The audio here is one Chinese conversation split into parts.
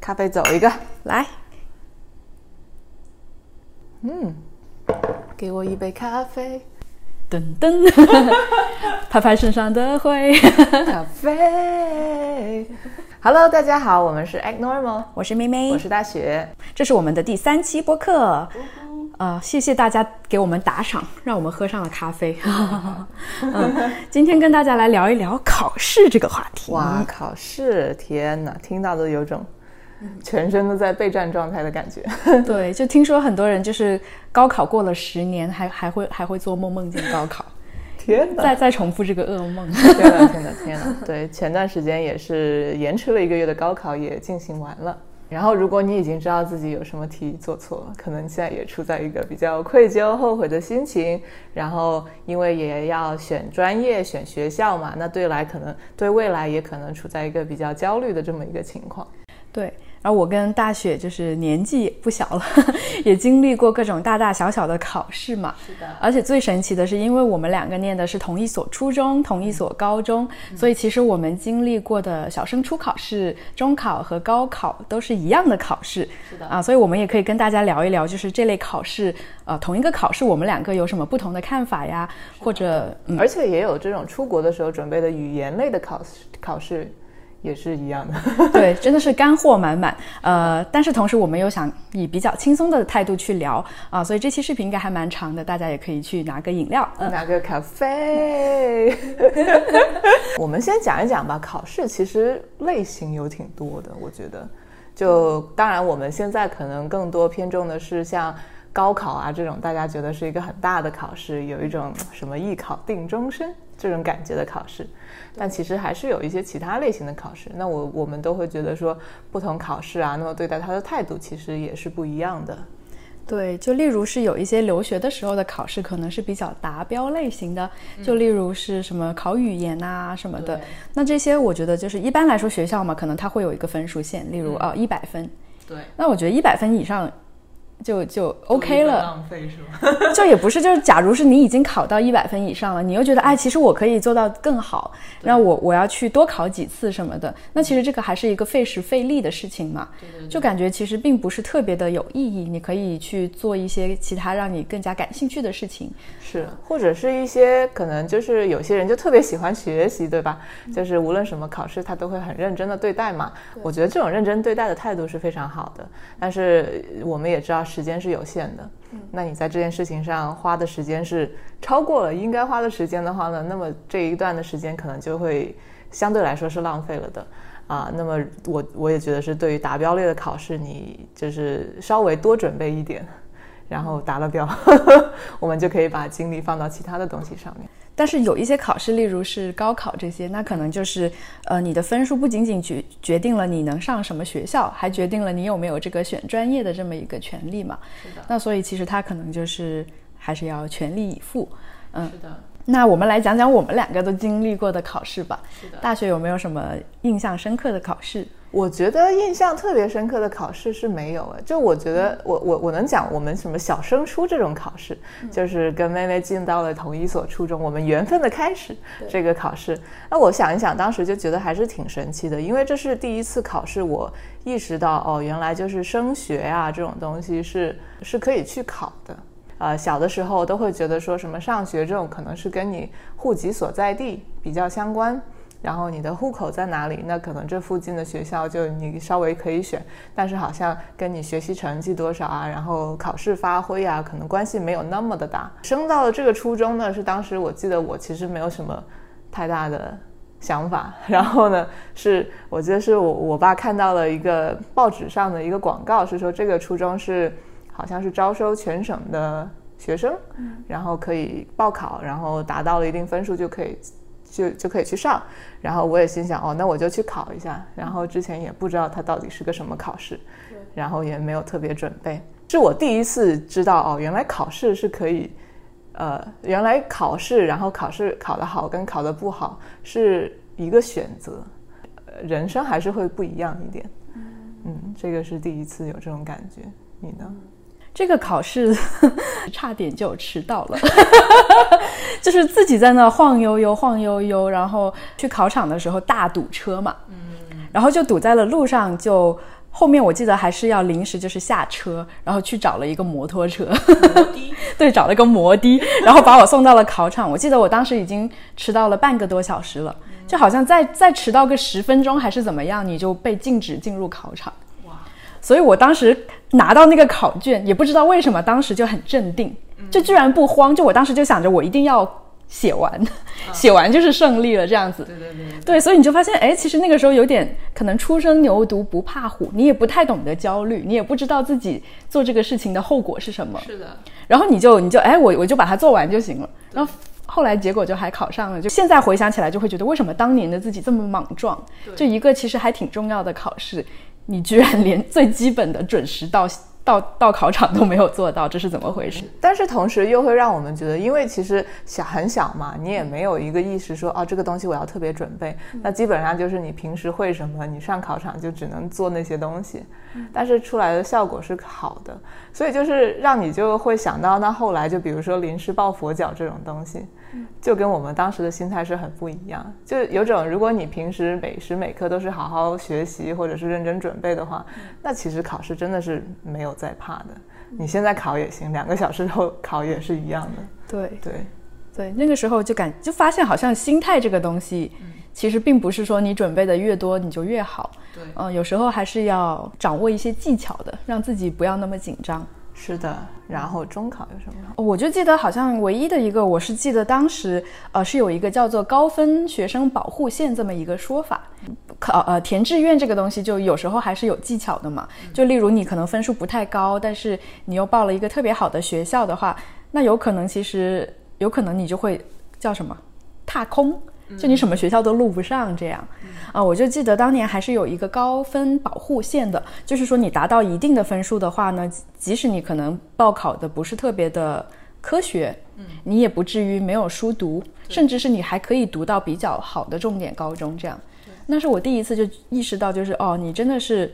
咖啡走一个，来，嗯，给我一杯咖啡，噔噔，拍拍身上的灰。咖啡。Hello，大家好，我们是 Act Normal，我是妹妹我，是大雪。这是我们的第三期播客。呃，谢谢大家给我们打赏，让我们喝上了咖啡。嗯，今天跟大家来聊一聊考试这个话题。哇，考试，天哪，听到都有种 全身都在备战状态的感觉。对，就听说很多人就是高考过了十年，还还会还会做梦梦见高考，天哪！再再重复这个噩梦。天呐，天呐，天呐！对，前段时间也是延迟了一个月的高考也进行完了。然后，如果你已经知道自己有什么题做错了，可能现在也处在一个比较愧疚、后悔的心情。然后，因为也要选专业、选学校嘛，那对来可能对未来也可能处在一个比较焦虑的这么一个情况。对，然后我跟大雪就是年纪不小了，也经历过各种大大小小的考试嘛。是的而且最神奇的是，因为我们两个念的是同一所初中、同一所高中，所以其实我们经历过的小升初考试、中考和高考都是一样的考试。是的啊，所以我们也可以跟大家聊一聊，就是这类考试，呃，同一个考试，我们两个有什么不同的看法呀？或者，嗯，而且也有这种出国的时候准备的语言类的考试，考试也是一样的。对，真的是干货满满。呃，但是同时我们又想以比较轻松的态度去聊啊，所以这期视频应该还蛮长的，大家也可以去拿个饮料。嗯，拿个咖啡。我们先讲一讲吧，考试其实类型有挺多的，我觉得。就当然，我们现在可能更多偏重的是像高考啊这种，大家觉得是一个很大的考试，有一种什么一考定终身这种感觉的考试。但其实还是有一些其他类型的考试。那我我们都会觉得说，不同考试啊，那么对待它的态度其实也是不一样的。对，就例如是有一些留学的时候的考试，可能是比较达标类型的，就例如是什么考语言啊什么的对。那这些我觉得就是一般来说学校嘛，可能它会有一个分数线，例如啊一百分。对那我觉得一百分以上就就 OK 了。浪费是吧？就也不是，就是假如是你已经考到一百分以上了，你又觉得哎，其实我可以做到更好，那我我要去多考几次什么的，那其实这个还是一个费时费力的事情嘛，就感觉其实并不是特别的有意义。你可以去做一些其他让你更加感兴趣的事情。是，或者是一些可能就是有些人就特别喜欢学习，对吧？就是无论什么考试，他都会很认真的对待嘛。我觉得这种认真对待的态度是非常好的。但是我们也知道时间是有限的，那你在这件事情上花的时间是超过了应该花的时间的话呢，那么这一段的时间可能就会相对来说是浪费了的。啊，那么我我也觉得是对于达标类的考试，你就是稍微多准备一点，然后达了标，我们就可以把精力放到其他的东西上面。但是有一些考试，例如是高考这些，那可能就是，呃，你的分数不仅仅决决定了你能上什么学校，还决定了你有没有这个选专业的这么一个权利嘛。是的，那所以其实他可能就是还是要全力以赴。嗯，是的，那我们来讲讲我们两个都经历过的考试吧。是的。大学有没有什么印象深刻的考试？我觉得印象特别深刻的考试是没有哎，就我觉得我我我能讲我们什么小升初这种考试，就是跟妹妹进到了同一所初中，我们缘分的开始这个考试。那我想一想，当时就觉得还是挺神奇的，因为这是第一次考试，我意识到哦，原来就是升学啊这种东西是是可以去考的。呃，小的时候都会觉得说什么上学这种可能是跟你户籍所在地比较相关，然后你的户口在哪里，那可能这附近的学校就你稍微可以选，但是好像跟你学习成绩多少啊，然后考试发挥啊，可能关系没有那么的大。升到了这个初中呢，是当时我记得我其实没有什么太大的想法，然后呢，是我记得是我我爸看到了一个报纸上的一个广告，是说这个初中是好像是招收全省的学生，然后可以报考，然后达到了一定分数就可以就就可以去上。然后我也心想，哦，那我就去考一下。然后之前也不知道它到底是个什么考试，然后也没有特别准备。是我第一次知道，哦，原来考试是可以。呃，原来考试，然后考试考得好跟考得不好是一个选择，呃人生还是会不一样一点。嗯，这个是第一次有这种感觉。你呢？这个考试 差点就迟到了，就是自己在那晃悠悠、晃悠悠，然后去考场的时候大堵车嘛，嗯，然后就堵在了路上就，后面我记得还是要临时就是下车，然后去找了一个摩托车，摩 对，找了个摩的，然后把我送到了考场。我记得我当时已经迟到了半个多小时了，就好像再再迟到个十分钟还是怎么样，你就被禁止进入考场。哇！所以我当时拿到那个考卷，也不知道为什么，当时就很镇定，就居然不慌。就我当时就想着，我一定要。写完，写完就是胜利了，这样子。对对对。对，所以你就发现，哎，其实那个时候有点可能初生牛犊不怕虎，你也不太懂得焦虑，你也不知道自己做这个事情的后果是什么。是的。然后你就你就哎，我我就把它做完就行了。然后后来结果就还考上了。就现在回想起来，就会觉得为什么当年的自己这么莽撞？就一个其实还挺重要的考试，你居然连最基本的准时到。到到考场都没有做到，这是怎么回事？但是同时又会让我们觉得，因为其实小很小嘛，你也没有一个意识说，哦，这个东西我要特别准备。那基本上就是你平时会什么，你上考场就只能做那些东西。但是出来的效果是好的，所以就是让你就会想到，那后来就比如说临时抱佛脚这种东西。就跟我们当时的心态是很不一样，就有种如果你平时每时每刻都是好好学习或者是认真准备的话，那其实考试真的是没有在怕的。你现在考也行，两个小时后考也是一样的。对对对，那个时候就感就发现好像心态这个东西，其实并不是说你准备的越多你就越好。对，嗯，有时候还是要掌握一些技巧的，让自己不要那么紧张。是的，然后中考有什么？我就记得好像唯一的一个，我是记得当时呃是有一个叫做高分学生保护线这么一个说法。考呃填志愿这个东西，就有时候还是有技巧的嘛。就例如你可能分数不太高，但是你又报了一个特别好的学校的话，那有可能其实有可能你就会叫什么踏空。就你什么学校都录不上这样，啊，我就记得当年还是有一个高分保护线的，就是说你达到一定的分数的话呢，即使你可能报考的不是特别的科学，嗯，你也不至于没有书读，甚至是你还可以读到比较好的重点高中这样。那是我第一次就意识到，就是哦，你真的是，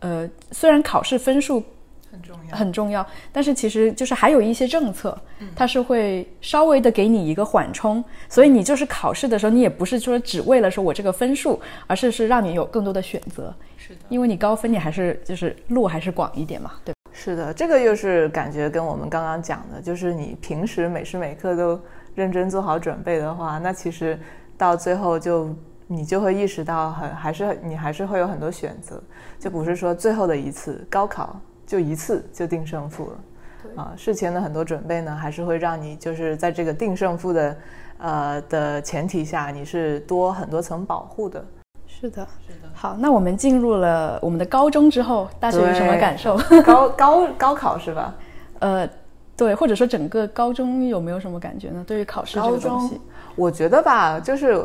呃，虽然考试分数。很重要，很重要。但是其实就是还有一些政策，它是会稍微的给你一个缓冲，所以你就是考试的时候，你也不是说只为了说我这个分数，而是是让你有更多的选择。是的，因为你高分，你还是就是路还是广一点嘛，对吧？是的，这个又是感觉跟我们刚刚讲的，就是你平时每时每刻都认真做好准备的话，那其实到最后就你就会意识到，很还是你还是会有很多选择，就不是说最后的一次高考。就一次就定胜负了，啊，事前的很多准备呢，还是会让你就是在这个定胜负的，呃的前提下，你是多很多层保护的。是的，是的。好，那我们进入了我们的高中之后，大学有什么感受？高高高考是吧？呃，对，或者说整个高中有没有什么感觉呢？对于考试这个东西。我觉得吧，就是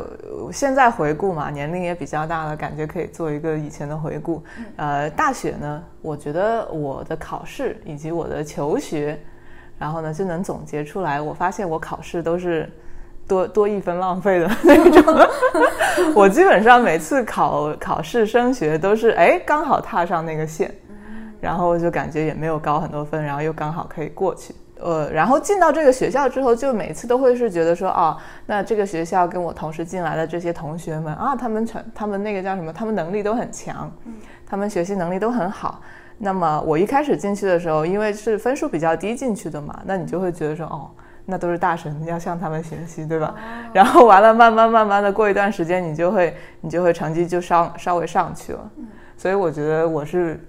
现在回顾嘛，年龄也比较大了，感觉可以做一个以前的回顾。呃，大学呢，我觉得我的考试以及我的求学，然后呢就能总结出来。我发现我考试都是多多一分浪费的那种。我基本上每次考考试升学都是哎刚好踏上那个线，然后就感觉也没有高很多分，然后又刚好可以过去。呃，然后进到这个学校之后，就每次都会是觉得说，哦，那这个学校跟我同时进来的这些同学们啊，他们成，他们那个叫什么？他们能力都很强，他们学习能力都很好。那么我一开始进去的时候，因为是分数比较低进去的嘛，那你就会觉得说，哦，那都是大神，要向他们学习，对吧？然后完了，慢慢慢慢的过一段时间，你就会，你就会成绩就稍稍微上去了。所以我觉得我是。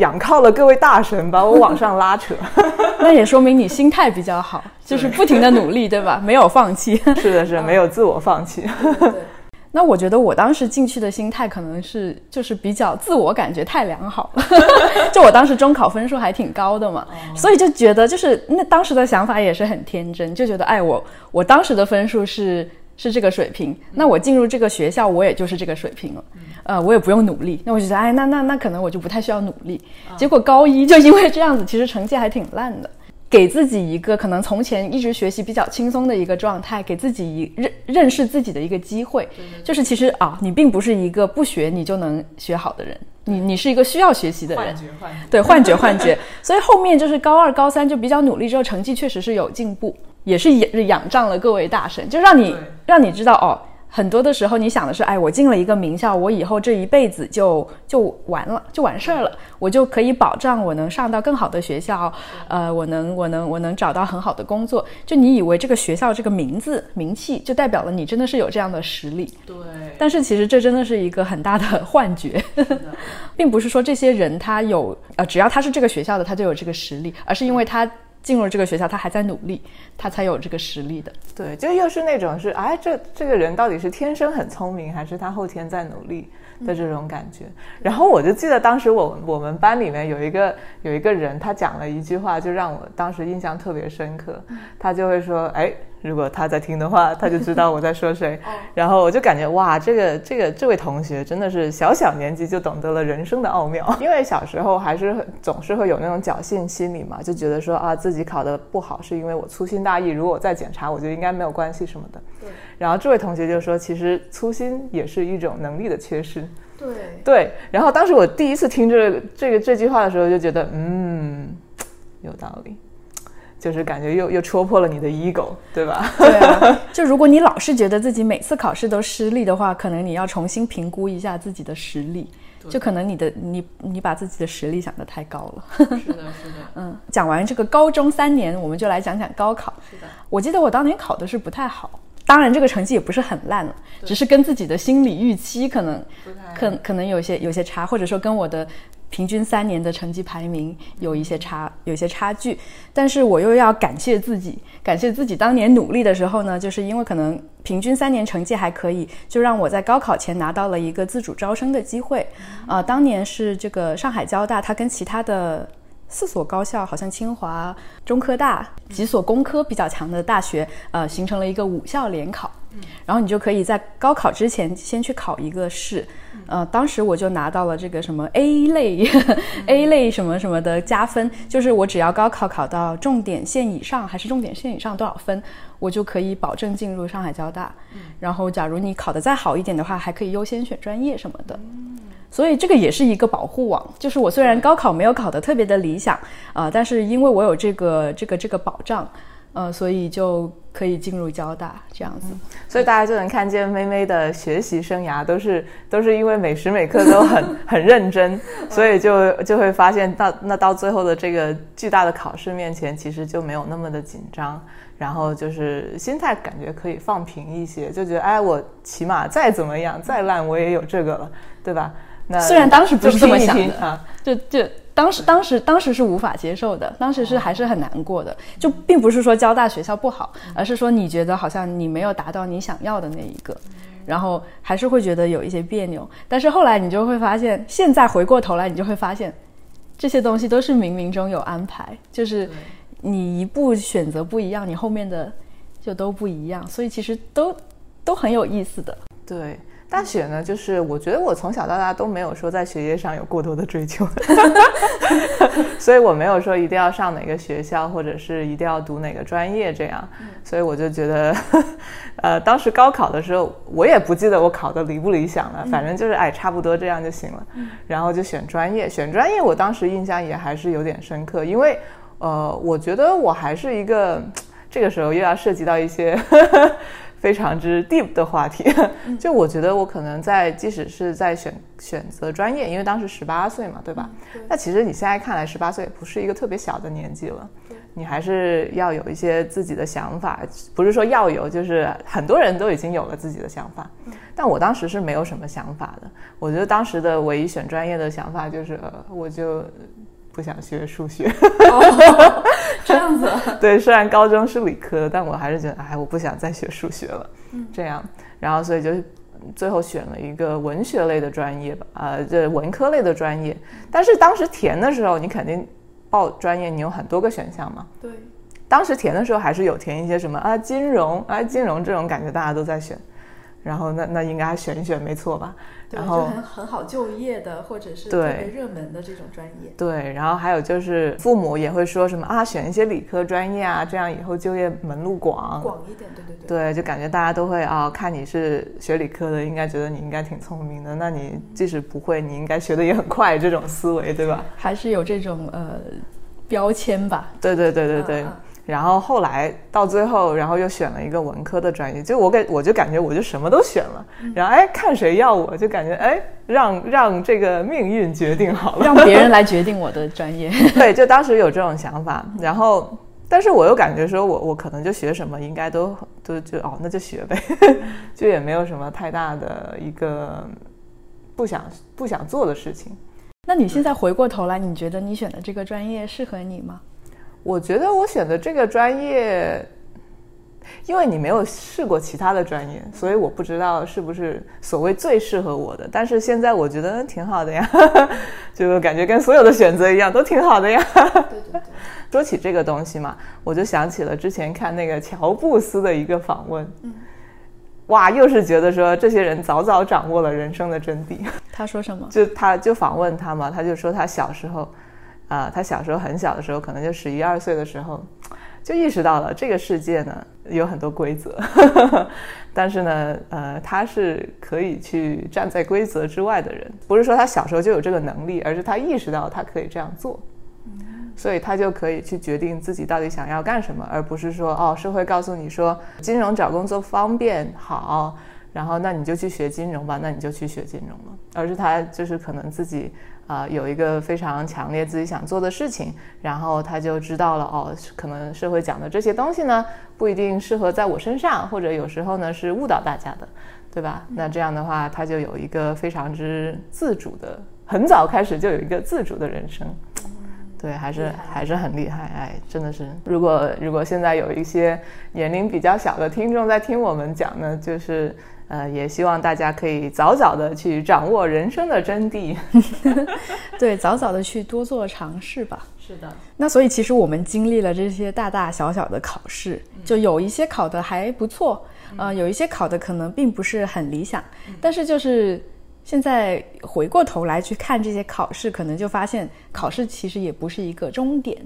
仰靠了各位大神把我往上拉扯，那也说明你心态比较好，就是不停的努力，对吧？没有放弃。是的，是没有自我放弃。那我觉得我当时进去的心态可能是就是比较自我感觉太良好了，就我当时中考分数还挺高的嘛，所以就觉得就是那当时的想法也是很天真，就觉得哎我我当时的分数是。是这个水平，那我进入这个学校，我也就是这个水平了，呃，我也不用努力。那我就觉得，哎，那那那可能我就不太需要努力。结果高一就因为这样子，其实成绩还挺烂的。给自己一个可能从前一直学习比较轻松的一个状态，给自己一认认识自己的一个机会，就是其实啊，你并不是一个不学你就能学好的人，你你是一个需要学习的人。幻觉，幻觉。对，幻觉，幻觉。所以后面就是高二、高三就比较努力之后，成绩确实是有进步。也是仰仰仗了各位大神，就让你让你知道哦，很多的时候，你想的是，哎，我进了一个名校，我以后这一辈子就就完了，就完事儿了，我就可以保障我能上到更好的学校，呃，我能我能我能找到很好的工作。就你以为这个学校这个名字名气，就代表了你真的是有这样的实力。对。但是其实这真的是一个很大的幻觉，并不是说这些人他有呃，只要他是这个学校的，他就有这个实力，而是因为他。进入这个学校，他还在努力，他才有这个实力的。对，就又是那种是，哎，这这个人到底是天生很聪明，还是他后天在努力的这种感觉。然后我就记得当时我我们班里面有一个有一个人，他讲了一句话，就让我当时印象特别深刻。他就会说，哎。如果他在听的话，他就知道我在说谁。然后我就感觉哇，这个这个这位同学真的是小小年纪就懂得了人生的奥妙。因为小时候还是总是会有那种侥幸心理嘛，就觉得说啊自己考的不好是因为我粗心大意，如果我再检查，我就应该没有关系什么的。对。然后这位同学就说，其实粗心也是一种能力的缺失。对。对。然后当时我第一次听这这个这句话的时候，就觉得嗯，有道理。就是感觉又又戳破了你的 ego，对吧？对啊，就如果你老是觉得自己每次考试都失利的话，可能你要重新评估一下自己的实力。就可能你的你你把自己的实力想得太高了。是的，是的。嗯，讲完这个高中三年，我们就来讲讲高考。是的，我记得我当年考的是不太好，当然这个成绩也不是很烂了，只是跟自己的心理预期可能可可能有些有些差，或者说跟我的。平均三年的成绩排名有一些差，有些差距，但是我又要感谢自己，感谢自己当年努力的时候呢，就是因为可能平均三年成绩还可以，就让我在高考前拿到了一个自主招生的机会。啊，当年是这个上海交大，它跟其他的四所高校，好像清华、中科大几所工科比较强的大学，呃，形成了一个五校联考。然后你就可以在高考之前先去考一个试。呃，当时我就拿到了这个什么 A 类，A 类什么什么的加分，就是我只要高考考到重点线以上，还是重点线以上多少分，我就可以保证进入上海交大。然后，假如你考得再好一点的话，还可以优先选专业什么的。所以这个也是一个保护网，就是我虽然高考没有考得特别的理想啊，但是因为我有这个这个这个保障。呃，所以就可以进入交大这样子，所以大家就能看见妹妹的学习生涯都是都是因为每时每刻都很 很认真，所以就就会发现到那到最后的这个巨大的考试面前，其实就没有那么的紧张，然后就是心态感觉可以放平一些，就觉得哎，我起码再怎么样再烂我也有这个了，对吧？那虽然当时不是这么想的啊，就就。当时，当时，当时是无法接受的，当时是还是很难过的。就并不是说交大学校不好，而是说你觉得好像你没有达到你想要的那一个，然后还是会觉得有一些别扭。但是后来你就会发现，现在回过头来，你就会发现这些东西都是冥冥中有安排，就是你一步选择不一样，你后面的就都不一样。所以其实都都很有意思的。对。大学呢，就是我觉得我从小到大都没有说在学业上有过多的追求，所以我没有说一定要上哪个学校，或者是一定要读哪个专业这样。所以我就觉得，呃，当时高考的时候，我也不记得我考的理不理想了，反正就是哎，差不多这样就行了。然后就选专业，选专业，我当时印象也还是有点深刻，因为呃，我觉得我还是一个，这个时候又要涉及到一些。非常之 deep 的话题，就我觉得我可能在，即使是在选选择专业，因为当时十八岁嘛，对吧？那其实你现在看来，十八岁不是一个特别小的年纪了，你还是要有一些自己的想法，不是说要有，就是很多人都已经有了自己的想法，但我当时是没有什么想法的。我觉得当时的唯一选专业的想法就是，呃我就。不想学数学，这样子。对，虽然高中是理科，但我还是觉得，哎，我不想再学数学了。嗯，这样，然后所以就最后选了一个文学类的专业吧，呃，这文科类的专业。但是当时填的时候，你肯定报专业，你有很多个选项嘛。对。当时填的时候还是有填一些什么啊，金融啊，金融这种感觉大家都在选。然后那那应该选一选没错吧？然后很很好就业的，或者是特别热门的这种专业。对，然后还有就是父母也会说什么啊，选一些理科专业啊，这样以后就业门路广。广一点，对对对。对，就感觉大家都会啊，看你是学理科的，应该觉得你应该挺聪明的。那你即使不会，你应该学的也很快，这种思维，对吧？还是有这种呃标签吧？对对对对对。然后后来到最后，然后又选了一个文科的专业，就我感我就感觉我就什么都选了，然后哎看谁要我就感觉哎让让这个命运决定好了，让别人来决定我的专业。对，就当时有这种想法，然后但是我又感觉说我我可能就学什么应该都都就哦那就学呗，就也没有什么太大的一个不想不想做的事情。那你现在回过头来，你觉得你选的这个专业适合你吗？我觉得我选的这个专业，因为你没有试过其他的专业，所以我不知道是不是所谓最适合我的。但是现在我觉得挺好的呀，就感觉跟所有的选择一样，都挺好的呀。对对对。说起这个东西嘛，我就想起了之前看那个乔布斯的一个访问。嗯。哇，又是觉得说这些人早早掌握了人生的真谛。他说什么？就他就访问他嘛，他就说他小时候，啊，他小时候很小的时候，可能就十一二岁的时候，就意识到了这个世界呢有很多规则，但是呢，呃，他是可以去站在规则之外的人。不是说他小时候就有这个能力，而是他意识到他可以这样做。所以他就可以去决定自己到底想要干什么，而不是说哦，社会告诉你说金融找工作方便好，然后那你就去学金融吧，那你就去学金融了。而是他就是可能自己啊有一个非常强烈自己想做的事情，然后他就知道了哦，可能社会讲的这些东西呢不一定适合在我身上，或者有时候呢是误导大家的，对吧？那这样的话他就有一个非常之自主的，很早开始就有一个自主的人生。对，还是还是很厉害，哎，真的是。如果如果现在有一些年龄比较小的听众在听我们讲呢，就是呃，也希望大家可以早早的去掌握人生的真谛，对，早早的去多做尝试吧。是的。那所以其实我们经历了这些大大小小的考试，就有一些考的还不错，呃，有一些考的可能并不是很理想，但是就是。现在回过头来去看这些考试，可能就发现考试其实也不是一个终点。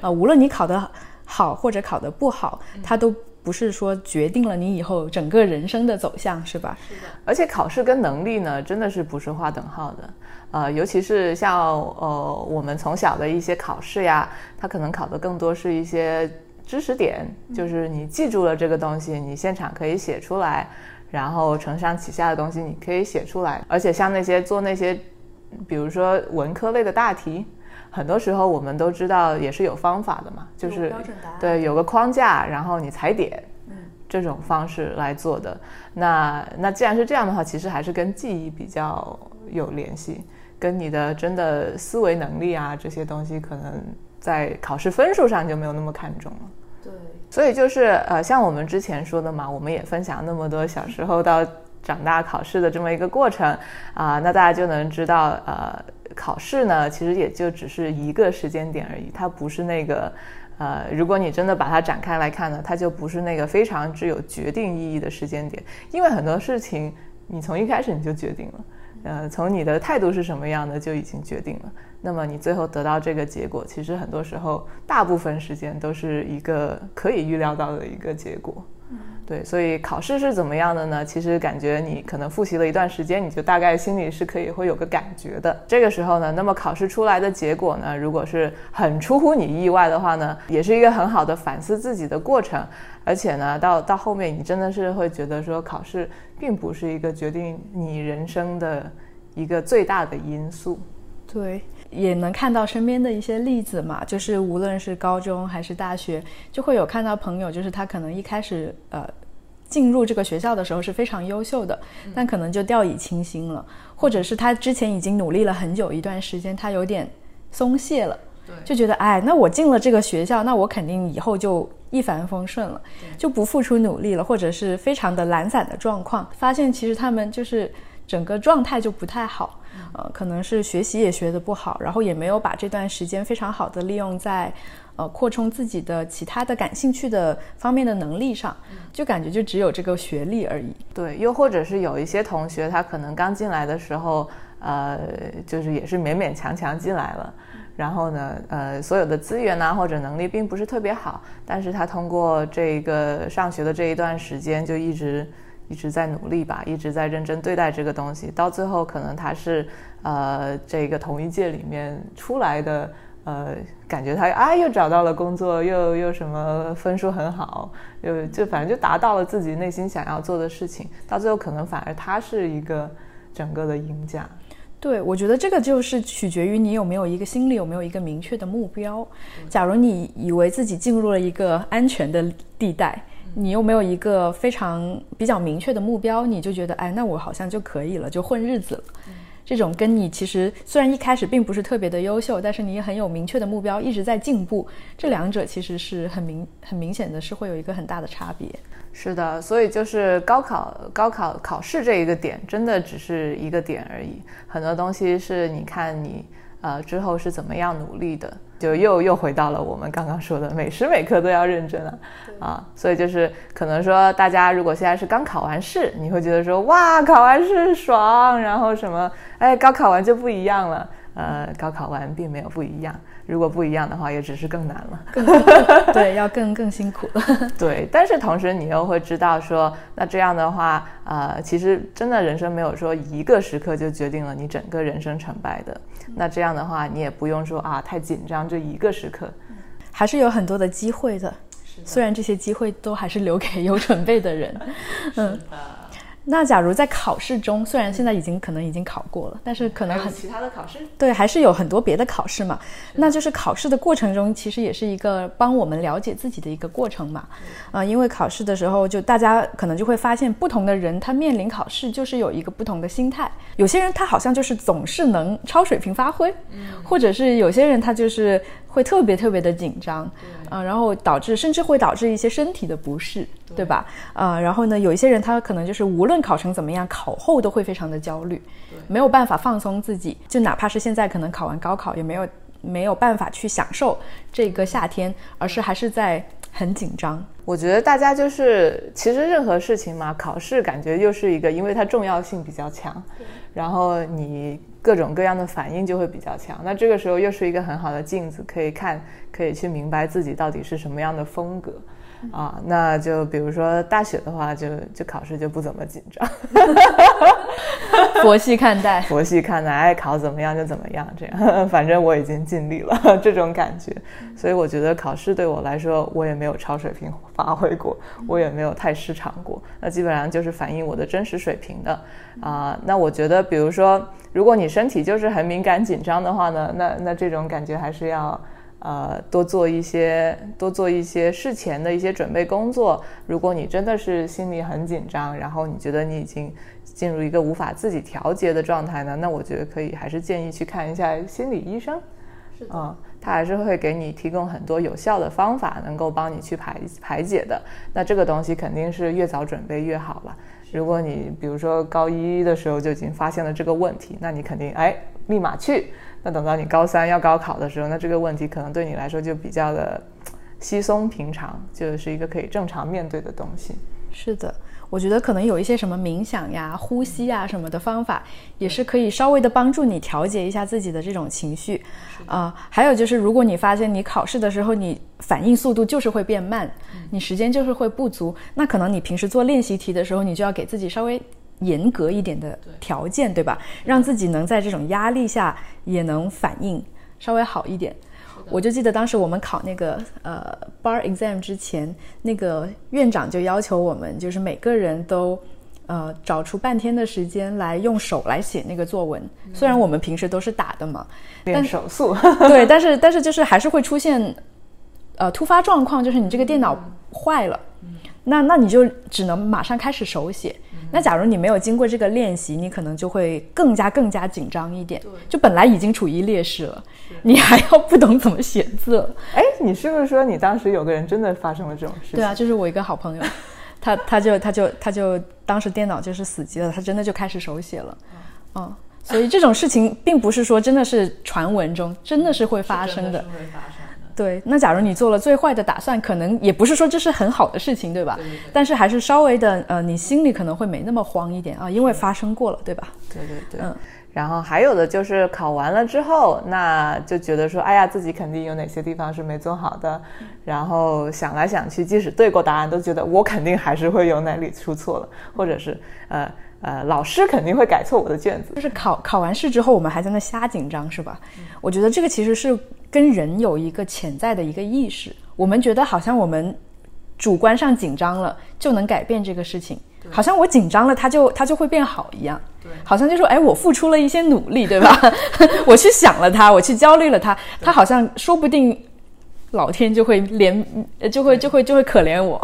啊，无论你考得好或者考得不好，它都不是说决定了你以后整个人生的走向，是吧？是的。而且考试跟能力呢，真的是不是划等号的。呃，尤其是像呃我们从小的一些考试呀，它可能考的更多是一些知识点，就是你记住了这个东西，你现场可以写出来。然后承上启下的东西，你可以写出来。而且像那些做那些，比如说文科类的大题，很多时候我们都知道也是有方法的嘛，就是对有个框架，然后你踩点，嗯，这种方式来做的。那那既然是这样的话，其实还是跟记忆比较有联系，跟你的真的思维能力啊这些东西，可能在考试分数上就没有那么看重了。对。所以就是呃，像我们之前说的嘛，我们也分享那么多小时候到长大考试的这么一个过程啊，那大家就能知道，呃，考试呢其实也就只是一个时间点而已，它不是那个，呃，如果你真的把它展开来看呢，它就不是那个非常具有决定意义的时间点，因为很多事情你从一开始你就决定了，呃，从你的态度是什么样的就已经决定了。那么你最后得到这个结果，其实很多时候，大部分时间都是一个可以预料到的一个结果。嗯，对，所以考试是怎么样的呢？其实感觉你可能复习了一段时间，你就大概心里是可以会有个感觉的。这个时候呢，那么考试出来的结果呢，如果是很出乎你意外的话呢，也是一个很好的反思自己的过程。而且呢，到到后面你真的是会觉得说，考试并不是一个决定你人生的一个最大的因素。对。也能看到身边的一些例子嘛，就是无论是高中还是大学，就会有看到朋友，就是他可能一开始呃进入这个学校的时候是非常优秀的，但可能就掉以轻心了，或者是他之前已经努力了很久一段时间，他有点松懈了，就觉得哎，那我进了这个学校，那我肯定以后就一帆风顺了，就不付出努力了，或者是非常的懒散的状况，发现其实他们就是整个状态就不太好。呃，可能是学习也学得不好，然后也没有把这段时间非常好的利用在，呃，扩充自己的其他的感兴趣的方面的能力上，就感觉就只有这个学历而已。对，又或者是有一些同学，他可能刚进来的时候，呃，就是也是勉勉强强进来了，然后呢，呃，所有的资源呐或者能力并不是特别好，但是他通过这个上学的这一段时间就一直。一直在努力吧，一直在认真对待这个东西，到最后可能他是，呃，这个同一届里面出来的呃，感觉他啊又找到了工作，又又什么分数很好，又就反正就达到了自己内心想要做的事情，到最后可能反而他是一个整个的赢家。对，我觉得这个就是取决于你有没有一个心里有没有一个明确的目标。假如你以为自己进入了一个安全的地带，你又没有一个非常比较明确的目标，你就觉得哎，那我好像就可以了，就混日子了。这种跟你其实虽然一开始并不是特别的优秀，但是你也很有明确的目标，一直在进步，这两者其实是很明很明显的是会有一个很大的差别。是的，所以就是高考高考考试这一个点，真的只是一个点而已。很多东西是你看你呃之后是怎么样努力的。就又又回到了我们刚刚说的，每时每刻都要认真啊，啊，所以就是可能说，大家如果现在是刚考完试，你会觉得说，哇，考完试爽，然后什么，哎，高考完就不一样了，呃，高考完并没有不一样。如果不一样的话，也只是更难了。对，要更更辛苦了。对，但是同时你又会知道说，那这样的话，呃，其实真的人生没有说一个时刻就决定了你整个人生成败的。那这样的话，你也不用说啊太紧张这一个时刻，还是有很多的机会的。虽然这些机会都还是留给有准备的人。嗯。那假如在考试中，虽然现在已经可能已经考过了，但是可能很其他的考试，对，还是有很多别的考试嘛。那就是考试的过程中，其实也是一个帮我们了解自己的一个过程嘛。啊，因为考试的时候，就大家可能就会发现，不同的人他面临考试就是有一个不同的心态。有些人他好像就是总是能超水平发挥，或者是有些人他就是会特别特别的紧张。啊，然后导致甚至会导致一些身体的不适，对吧？啊，然后呢，有一些人他可能就是无论考成怎么样，考后都会非常的焦虑，没有办法放松自己，就哪怕是现在可能考完高考，也没有没有办法去享受这个夏天，而是还是在很紧张。我觉得大家就是其实任何事情嘛，考试感觉又是一个，因为它重要性比较强，然后你。各种各样的反应就会比较强，那这个时候又是一个很好的镜子，可以看，可以去明白自己到底是什么样的风格。啊，那就比如说大学的话，就就考试就不怎么紧张，佛系看待，佛系看待，爱考怎么样就怎么样，这样，反正我已经尽力了，这种感觉。所以我觉得考试对我来说，我也没有超水平发挥过，我也没有太失常过，那基本上就是反映我的真实水平的。啊，那我觉得，比如说，如果你身体就是很敏感紧张的话呢，那那这种感觉还是要。呃，多做一些，多做一些事前的一些准备工作。如果你真的是心里很紧张，然后你觉得你已经进入一个无法自己调节的状态呢，那我觉得可以，还是建议去看一下心理医生。是的，嗯，他还是会给你提供很多有效的方法，能够帮你去排排解的。那这个东西肯定是越早准备越好了。如果你比如说高一的时候就已经发现了这个问题，那你肯定哎立马去。那等到你高三要高考的时候，那这个问题可能对你来说就比较的稀松平常，就是一个可以正常面对的东西。是的，我觉得可能有一些什么冥想呀、呼吸啊什么的方法，也是可以稍微的帮助你调节一下自己的这种情绪。啊，还有就是，如果你发现你考试的时候你反应速度就是会变慢，你时间就是会不足，那可能你平时做练习题的时候，你就要给自己稍微。严格一点的条件，对吧？让自己能在这种压力下也能反应稍微好一点。我就记得当时我们考那个呃 bar exam 之前，那个院长就要求我们，就是每个人都呃找出半天的时间来用手来写那个作文。虽然我们平时都是打的嘛，练手速。对，但是 但是就是还是会出现呃突发状况，就是你这个电脑坏了，那那你就只能马上开始手写。那假如你没有经过这个练习，你可能就会更加更加紧张一点。就本来已经处于劣势了，你还要不懂怎么写字。哎，你是不是说你当时有个人真的发生了这种事情？对啊，就是我一个好朋友，他他就他就他就当时电脑就是死机了，他真的就开始手写了。嗯，所以这种事情并不是说真的是传闻中，真的是会发生的。对，那假如你做了最坏的打算，可能也不是说这是很好的事情，对吧？但是还是稍微的，呃，你心里可能会没那么慌一点啊，因为发生过了，对吧？对对对。嗯，然后还有的就是考完了之后，那就觉得说，哎呀，自己肯定有哪些地方是没做好的，然后想来想去，即使对过答案，都觉得我肯定还是会有哪里出错了，或者是呃。呃，老师肯定会改错我的卷子。就是考考完试之后，我们还在那瞎紧张，是吧？我觉得这个其实是跟人有一个潜在的一个意识，我们觉得好像我们主观上紧张了就能改变这个事情，好像我紧张了，它就它就会变好一样。对，好像就说，哎，我付出了一些努力，对吧？我去想了它，我去焦虑了它，它好像说不定老天就会怜，就会就会就会可怜我。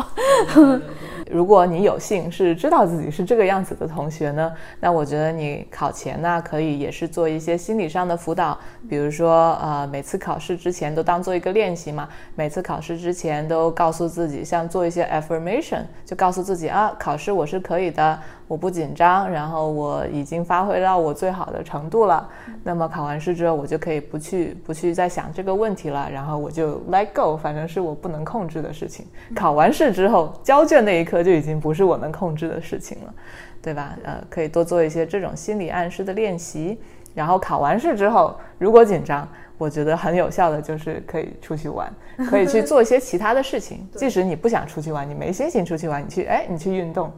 如果你有幸是知道自己是这个样子的同学呢，那我觉得你考前呢可以也是做一些心理上的辅导，比如说呃每次考试之前都当做一个练习嘛，每次考试之前都告诉自己，像做一些 affirmation，就告诉自己啊，考试我是可以的。我不紧张，然后我已经发挥到我最好的程度了。那么考完试之后，我就可以不去不去再想这个问题了，然后我就 let go，反正是我不能控制的事情。考完试之后，交卷那一刻就已经不是我能控制的事情了，对吧？呃，可以多做一些这种心理暗示的练习。然后考完试之后，如果紧张，我觉得很有效的就是可以出去玩，可以去做一些其他的事情。即使你不想出去玩，你没心情出去玩，你去哎，你去运动，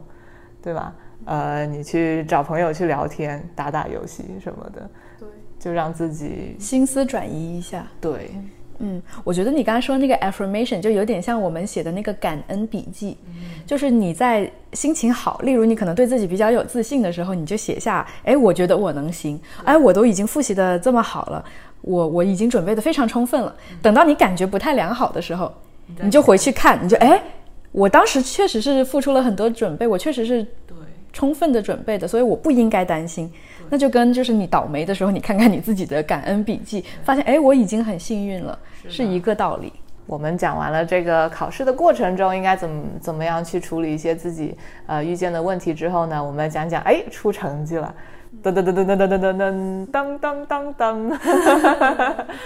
对吧？呃，你去找朋友去聊天，打打游戏什么的，对，就让自己心思转移一下。对，嗯，我觉得你刚才说那个 affirmation 就有点像我们写的那个感恩笔记，就是你在心情好，例如你可能对自己比较有自信的时候，你就写下，哎，我觉得我能行，哎，我都已经复习的这么好了，我我已经准备的非常充分了。等到你感觉不太良好的时候，你就回去看，你就哎，我当时确实是付出了很多准备，我确实是对。充分的准备的，所以我不应该担心。那就跟就是你倒霉的时候，你看看你自己的感恩笔记，发现哎，我已经很幸运了，是一个道理。我们讲完了这个考试的过程中应该怎么怎么样去处理一些自己呃遇见的问题之后呢，我们讲讲哎出成绩了，噔噔噔噔噔噔噔噔噔噔噔噔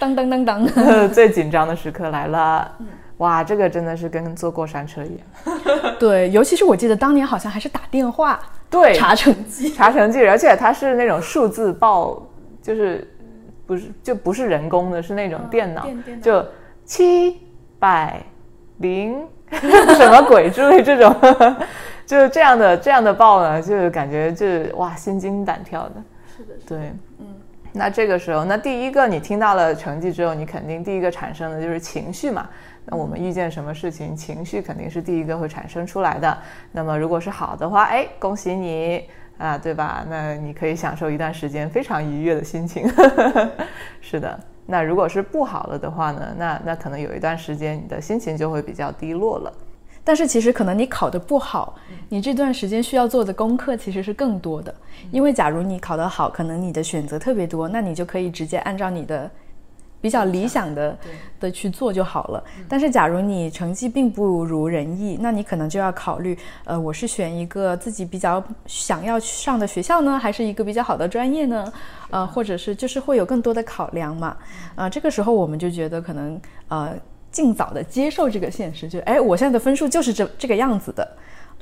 噔噔噔噔噔，最紧张的时刻来了。哇，这个真的是跟坐过山车一样。对，尤其是我记得当年好像还是打电话对查成绩，查成绩，而且它是那种数字报，就是不是就不是人工的，是那种电脑，就七百零 什么鬼之类这种，就是这样的这样的报呢，就感觉就是哇心惊胆跳的。是的，对，嗯。那这个时候，那第一个你听到了成绩之后，你肯定第一个产生的就是情绪嘛。那我们遇见什么事情，情绪肯定是第一个会产生出来的。那么如果是好的话，哎，恭喜你啊，对吧？那你可以享受一段时间非常愉悦的心情。是的。那如果是不好了的话呢？那那可能有一段时间你的心情就会比较低落了。但是其实可能你考得不好，你这段时间需要做的功课其实是更多的。因为假如你考得好，可能你的选择特别多，那你就可以直接按照你的。比较理想的的去做就好了。但是，假如你成绩并不如人意，那你可能就要考虑，呃，我是选一个自己比较想要上的学校呢，还是一个比较好的专业呢？呃，或者是就是会有更多的考量嘛？啊，这个时候我们就觉得可能呃，尽早的接受这个现实，就哎，我现在的分数就是这这个样子的。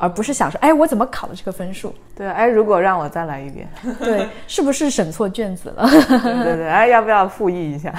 而不是想说，哎，我怎么考的这个分数？对，哎，如果让我再来一遍，对，是不是审错卷子了？对对，哎，要不要复议一下？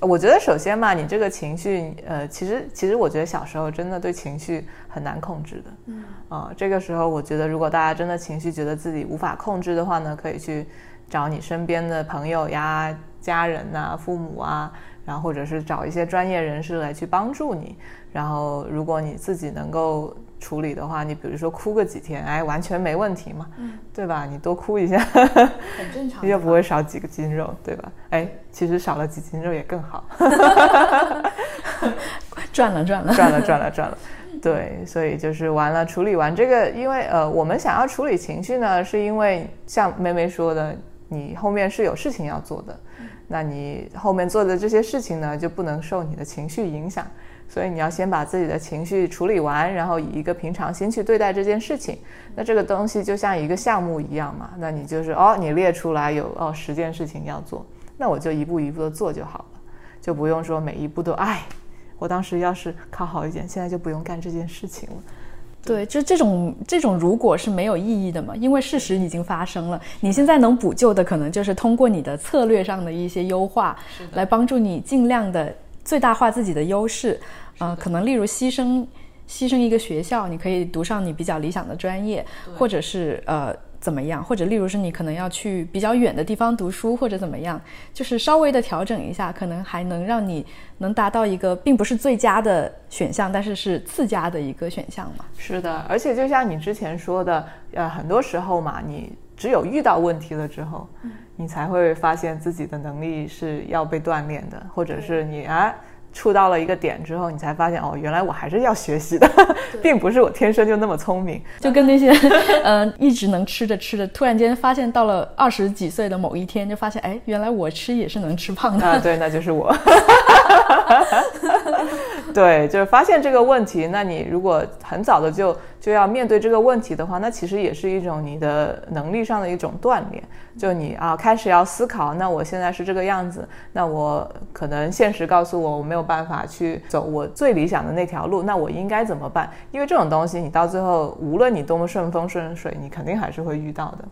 我觉得首先嘛，你这个情绪，呃，其实其实我觉得小时候真的对情绪很难控制的。嗯，啊，这个时候我觉得，如果大家真的情绪觉得自己无法控制的话呢，可以去找你身边的朋友呀、家人呐、父母啊，然后或者是找一些专业人士来去帮助你。然后，如果你自己能够。处理的话，你比如说哭个几天，哎，完全没问题嘛，嗯，对吧？你多哭一下，很正常，又 不会少几个斤肉，对吧？哎，其实少了几斤肉也更好，赚 了赚了。赚了赚了赚了，对，所以就是完了，处理完这个，因为呃，我们想要处理情绪呢，是因为像妹妹说的，你后面是有事情要做的，那你后面做的这些事情呢，就不能受你的情绪影响。所以你要先把自己的情绪处理完，然后以一个平常心去对待这件事情。那这个东西就像一个项目一样嘛，那你就是哦，你列出来有哦十件事情要做，那我就一步一步的做就好了，就不用说每一步都哎，我当时要是考好一点，现在就不用干这件事情了。对，就这种这种如果是没有意义的嘛，因为事实已经发生了。你现在能补救的可能就是通过你的策略上的一些优化，来帮助你尽量的。最大化自己的优势，呃，可能例如牺牲牺牲一个学校，你可以读上你比较理想的专业，或者是呃怎么样，或者例如是你可能要去比较远的地方读书或者怎么样，就是稍微的调整一下，可能还能让你能达到一个并不是最佳的选项，但是是次佳的一个选项嘛。是的，而且就像你之前说的，呃，很多时候嘛，你只有遇到问题了之后，你才会发现自己的能力是要被锻炼的，或者是你啊。触到了一个点之后，你才发现哦，原来我还是要学习的，并不是我天生就那么聪明。就跟那些嗯 一直能吃着吃着，突然间发现到了二十几岁的某一天，就发现哎，原来我吃也是能吃胖的。啊，对，那就是我。对，就是发现这个问题。那你如果很早的就就要面对这个问题的话，那其实也是一种你的能力上的一种锻炼。就你啊，开始要思考，那我现在是这个样子，那我可能现实告诉我我没有办法去走我最理想的那条路，那我应该怎么办？因为这种东西，你到最后无论你多么顺风顺水，你肯定还是会遇到的。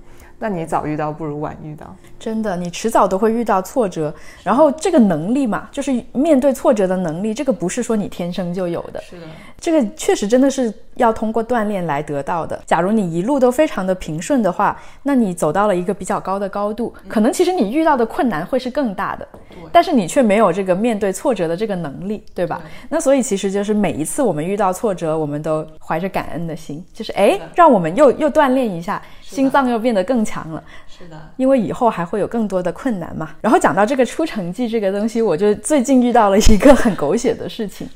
那你早遇到不如晚遇到，真的，你迟早都会遇到挫折。然后这个能力嘛，就是面对挫折的能力，这个不是说你天生就有的。是的，这个确实真的是要通过锻炼来得到的。假如你一路都非常的平顺的话，那你走到了一个比较高的高度，可能其实你遇到的困难会是更大的。但是你却没有这个面对挫折的这个能力，对吧？那所以其实就是每一次我们遇到挫折，我们都怀着感恩的心，就是哎，让我们又又锻炼一下，心脏又变得更强了。是的，因为以后还会有更多的困难嘛。然后讲到这个出成绩这个东西，我就最近遇到了一个很狗血的事情，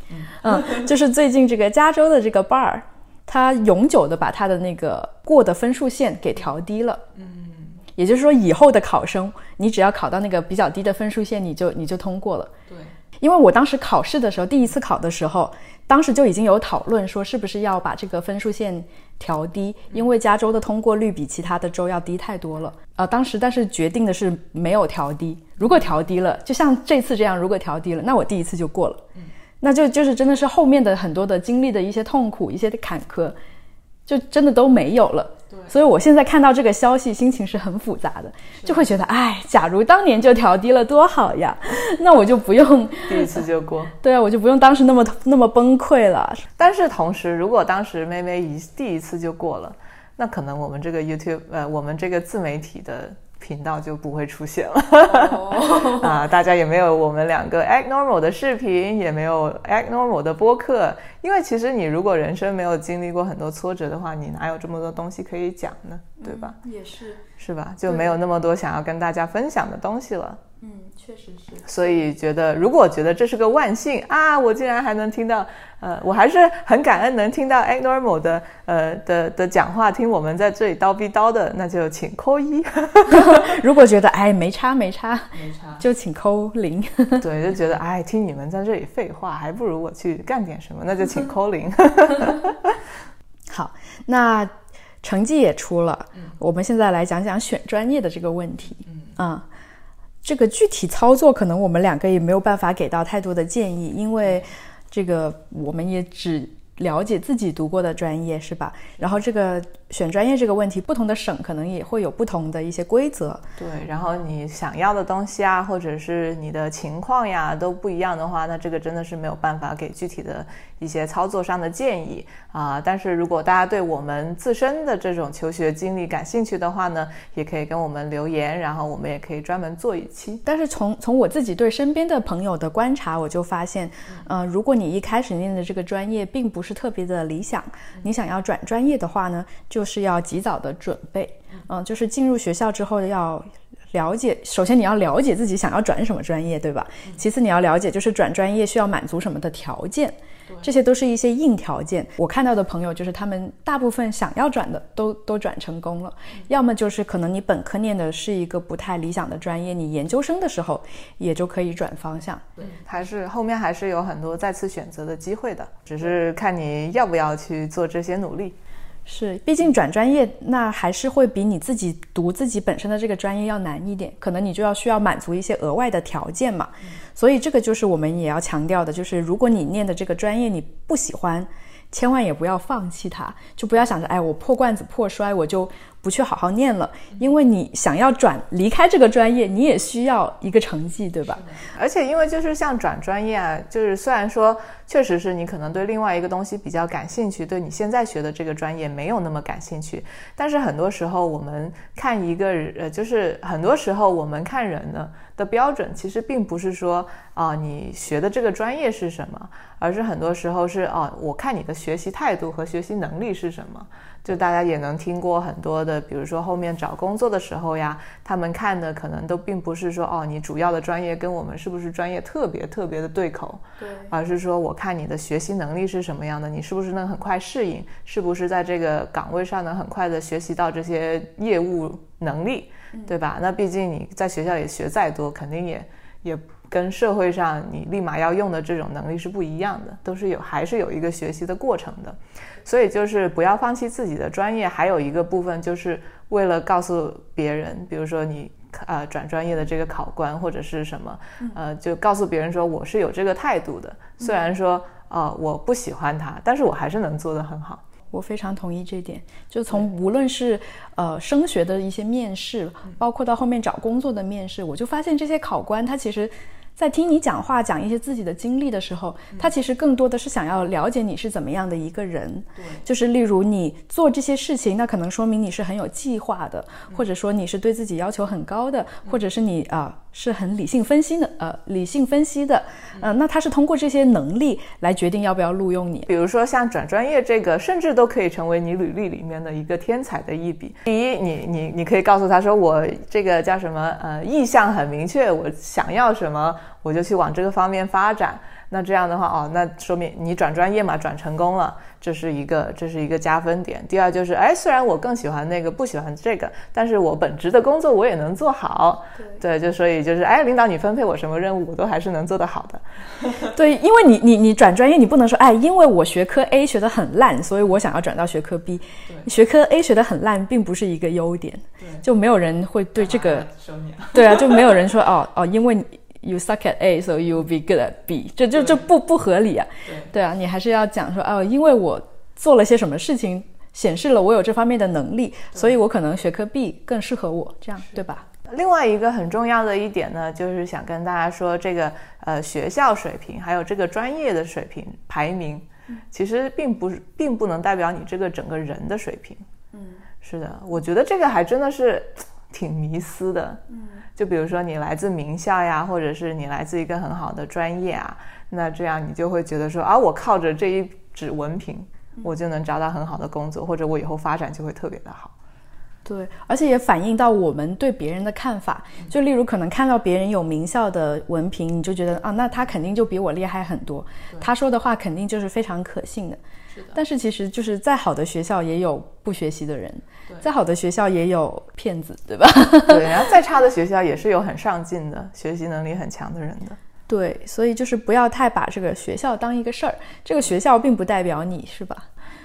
嗯，就是最近这个加州的这个 bar，它永久的把它的那个过的分数线给调低了，嗯。也就是说，以后的考生，你只要考到那个比较低的分数线，你就你就通过了。对，因为我当时考试的时候，第一次考的时候，当时就已经有讨论说，是不是要把这个分数线调低，因为加州的通过率比其他的州要低太多了。呃，当时但是决定的是没有调低。如果调低了，就像这次这样，如果调低了，那我第一次就过了。嗯，那就就是真的是后面的很多的经历的一些痛苦、一些坎坷，就真的都没有了。所以我现在看到这个消息，心情是很复杂的，就会觉得，哎，假如当年就调低了多好呀，那我就不用第一次就过，对啊，我就不用当时那么那么崩溃了。但是同时，如果当时妹妹一第一次就过了，那可能我们这个 YouTube，呃，我们这个自媒体的。频道就不会出现了 啊！大家也没有我们两个 Act Normal 的视频，也没有 Act Normal 的播客。因为其实你如果人生没有经历过很多挫折的话，你哪有这么多东西可以讲呢？对吧？也是，是吧？就没有那么多想要跟大家分享的东西了。嗯，确实是。所以觉得，如果觉得这是个万幸啊，我竟然还能听到，呃，我还是很感恩能听到 Act Normal 的，呃的的讲话，听我们在这里叨逼叨的，那就请扣一。如果觉得哎没差没差没差，就请扣零。对，就觉得哎听你们在这里废话，还不如我去干点什么，那就请扣零。好，那成绩也出了，我们现在来讲讲选专业的这个问题。嗯啊。这个具体操作，可能我们两个也没有办法给到太多的建议，因为这个我们也只了解自己读过的专业，是吧？然后这个。选专业这个问题，不同的省可能也会有不同的一些规则。对，然后你想要的东西啊，或者是你的情况呀，都不一样的话，那这个真的是没有办法给具体的一些操作上的建议啊。但是如果大家对我们自身的这种求学经历感兴趣的话呢，也可以跟我们留言，然后我们也可以专门做一期。但是从从我自己对身边的朋友的观察，我就发现，嗯，如果你一开始念的这个专业并不是特别的理想，你想要转专业的话呢，就就是要及早的准备，嗯，就是进入学校之后要了解，首先你要了解自己想要转什么专业，对吧？其次你要了解，就是转专业需要满足什么的条件，这些都是一些硬条件。我看到的朋友就是他们大部分想要转的都都转成功了，要么就是可能你本科念的是一个不太理想的专业，你研究生的时候也就可以转方向，对，还是后面还是有很多再次选择的机会的，只是看你要不要去做这些努力。是，毕竟转专业那还是会比你自己读自己本身的这个专业要难一点，可能你就要需要满足一些额外的条件嘛。所以这个就是我们也要强调的，就是如果你念的这个专业你不喜欢，千万也不要放弃它，就不要想着哎我破罐子破摔，我就不去好好念了，因为你想要转离开这个专业，你也需要一个成绩，对吧？而且因为就是像转专业啊，就是虽然说确实是你可能对另外一个东西比较感兴趣，对你现在学的这个专业没有那么感兴趣，但是很多时候我们看一个人呃，就是很多时候我们看人呢的标准，其实并不是说啊你学的这个专业是什么，而是很多时候是哦，我看你的学习态度和学习能力是什么。就大家也能听过很多的，比如说后面找工作的时候呀，他们看的可能都并不是说哦，你主要的专业跟我们是不是专业特别特别的对口，对，而是说我看你的学习能力是什么样的，你是不是能很快适应，是不是在这个岗位上能很快的学习到这些业务能力，对吧？那毕竟你在学校也学再多，肯定也也跟社会上你立马要用的这种能力是不一样的，都是有还是有一个学习的过程的。所以就是不要放弃自己的专业，还有一个部分就是为了告诉别人，比如说你呃转专业的这个考官或者是什么，呃，就告诉别人说我是有这个态度的。虽然说呃我不喜欢他，但是我还是能做得很好。我非常同意这点。就从无论是呃升学的一些面试，包括到后面找工作的面试，我就发现这些考官他其实。在听你讲话、讲一些自己的经历的时候，他其实更多的是想要了解你是怎么样的一个人。对，就是例如你做这些事情，那可能说明你是很有计划的，或者说你是对自己要求很高的，或者是你啊是很理性分析的，呃，理性分析的。呃，那他是通过这些能力来决定要不要录用你。比如说像转专业这个，甚至都可以成为你履历里面的一个天才的一笔。第一，你你你可以告诉他说，我这个叫什么？呃，意向很明确，我想要什么。我就去往这个方面发展，那这样的话，哦，那说明你转专业嘛，转成功了，这是一个，这是一个加分点。第二就是，哎，虽然我更喜欢那个，不喜欢这个，但是我本职的工作我也能做好。对，就所以就是，哎，领导你分配我什么任务，我都还是能做得好的。对，因为你你你转专业，你不能说，哎，因为我学科 A 学得很烂，所以我想要转到学科 B。学科 A 学得很烂，并不是一个优点。就没有人会对这个。对啊，就没有人说，哦哦，因为。You suck at A, so you will be good at B。这就这不不合理啊！对啊，你还是要讲说哦，因为我做了些什么事情，显示了我有这方面的能力，所以我可能学科 B 更适合我，这样对吧？另外一个很重要的一点呢，就是想跟大家说，这个呃学校水平还有这个专业的水平排名，其实并不是并不能代表你这个整个人的水平。嗯，是的，我觉得这个还真的是 挺迷思的。嗯。就比如说你来自名校呀，或者是你来自一个很好的专业啊，那这样你就会觉得说啊，我靠着这一纸文凭，我就能找到很好的工作，或者我以后发展就会特别的好。对，而且也反映到我们对别人的看法。就例如可能看到别人有名校的文凭，你就觉得啊，那他肯定就比我厉害很多，他说的话肯定就是非常可信的。但是其实就是再好的学校也有不学习的人，再好的学校也有骗子，对吧？对，然后再差的学校也是有很上进的、学习能力很强的人的。对，所以就是不要太把这个学校当一个事儿，这个学校并不代表你是吧？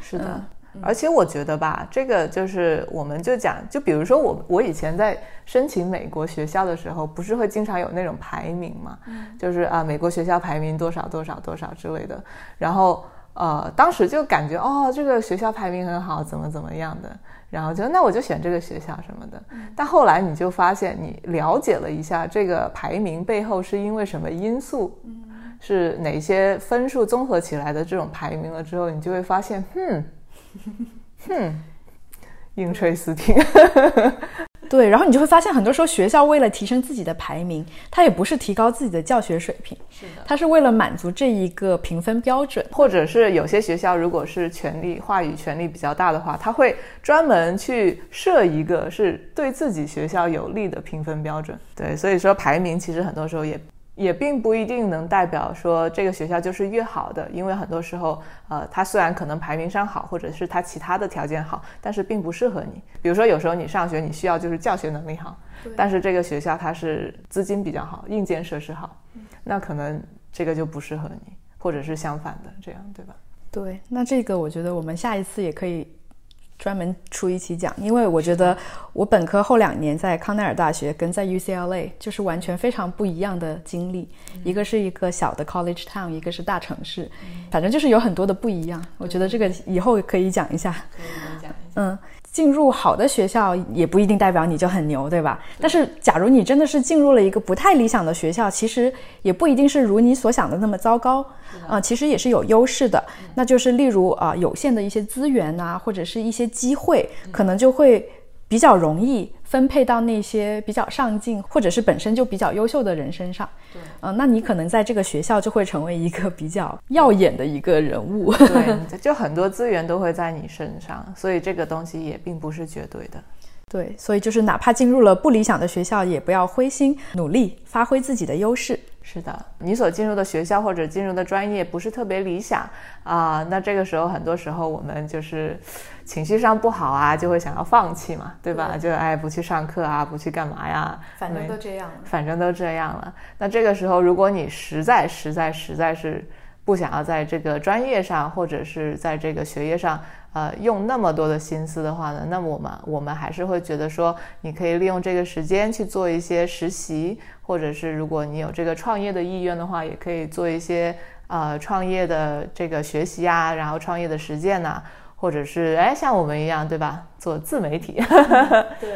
是的，而且我觉得吧，这个就是我们就讲，就比如说我我以前在申请美国学校的时候，不是会经常有那种排名嘛？就是啊，美国学校排名多少多少多少之类的，然后。呃，当时就感觉哦，这个学校排名很好，怎么怎么样的，然后就那我就选这个学校什么的。但后来你就发现，你了解了一下这个排名背后是因为什么因素，是哪些分数综合起来的这种排名了之后，你就会发现，哼，哼，硬吹死听。对，然后你就会发现，很多时候学校为了提升自己的排名，它也不是提高自己的教学水平，是的，它是为了满足这一个评分标准，或者是有些学校如果是权力话语权力比较大的话，他会专门去设一个是对自己学校有利的评分标准。对，所以说排名其实很多时候也。也并不一定能代表说这个学校就是越好的，因为很多时候，呃，它虽然可能排名上好，或者是它其他的条件好，但是并不适合你。比如说，有时候你上学你需要就是教学能力好，但是这个学校它是资金比较好，硬件设施好，那可能这个就不适合你，或者是相反的，这样对吧？对，那这个我觉得我们下一次也可以。专门出一期讲，因为我觉得我本科后两年在康奈尔大学跟在 UCLA 就是完全非常不一样的经历，一个是一个小的 college town，一个是大城市，反正就是有很多的不一样。我觉得这个以后可以讲一下。可以讲一下。嗯，进入好的学校也不一定代表你就很牛，对吧？但是假如你真的是进入了一个不太理想的学校，其实也不一定是如你所想的那么糟糕，啊，其实也是有优势的。那就是例如啊，有限的一些资源呐，或者是一些机会，可能就会比较容易。分配到那些比较上进，或者是本身就比较优秀的人身上。对，嗯，那你可能在这个学校就会成为一个比较耀眼的一个人物。对，就很多资源都会在你身上，所以这个东西也并不是绝对的。对，所以就是哪怕进入了不理想的学校，也不要灰心，努力发挥自己的优势。是的，你所进入的学校或者进入的专业不是特别理想啊，那这个时候很多时候我们就是情绪上不好啊，就会想要放弃嘛，对吧？就哎不去上课啊，不去干嘛呀？反正都这样了。反正都这样了。那这个时候，如果你实在实在实在是不想要在这个专业上或者是在这个学业上，呃，用那么多的心思的话呢，那么我们我们还是会觉得说，你可以利用这个时间去做一些实习。或者是如果你有这个创业的意愿的话，也可以做一些呃创业的这个学习啊，然后创业的实践呐，或者是哎像我们一样对吧，做自媒体。对